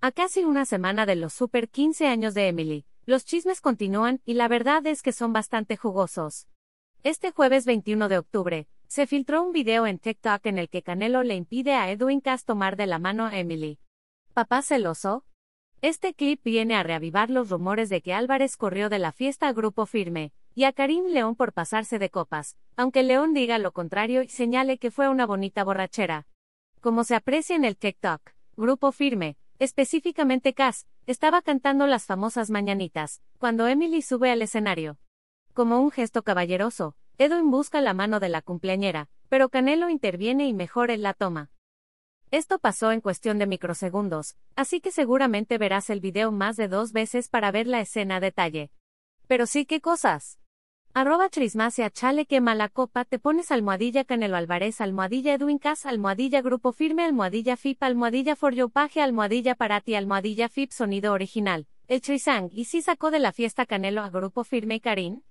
A casi una semana de los super 15 años de Emily, los chismes continúan y la verdad es que son bastante jugosos. Este jueves 21 de octubre, se filtró un video en TikTok en el que Canelo le impide a Edwin Cass tomar de la mano a Emily. ¿Papá celoso? Este clip viene a reavivar los rumores de que Álvarez corrió de la fiesta a Grupo Firme, y a Karim León por pasarse de copas, aunque León diga lo contrario y señale que fue una bonita borrachera. Como se aprecia en el TikTok, Grupo Firme, específicamente Cass, estaba cantando las famosas mañanitas, cuando Emily sube al escenario. Como un gesto caballeroso, Edwin busca la mano de la cumpleañera, pero Canelo interviene y mejor él la toma. Esto pasó en cuestión de microsegundos, así que seguramente verás el video más de dos veces para ver la escena a detalle. Pero sí qué cosas. Arroba Trismacia Chale quema la copa, te pones almohadilla Canelo Alvarez, almohadilla Edwin Cass, almohadilla Grupo Firme, almohadilla FIP, almohadilla For Your almohadilla ti, almohadilla FIP, sonido original. El Trisang, ¿y si sacó de la fiesta Canelo a Grupo Firme y Karim?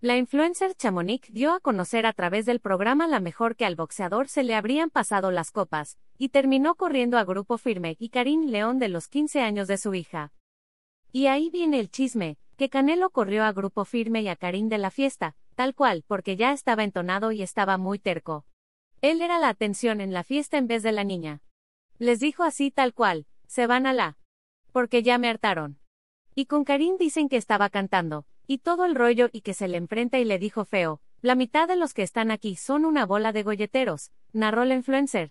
La influencer Chamonix dio a conocer a través del programa La Mejor que al boxeador se le habrían pasado las copas, y terminó corriendo a Grupo Firme y Karim León de los 15 años de su hija. Y ahí viene el chisme, que Canelo corrió a Grupo Firme y a Karim de la fiesta, tal cual, porque ya estaba entonado y estaba muy terco. Él era la atención en la fiesta en vez de la niña. Les dijo así tal cual, se van a la. Porque ya me hartaron. Y con Karim dicen que estaba cantando, y todo el rollo y que se le enfrenta y le dijo feo, la mitad de los que están aquí son una bola de golleteros, narró la influencer.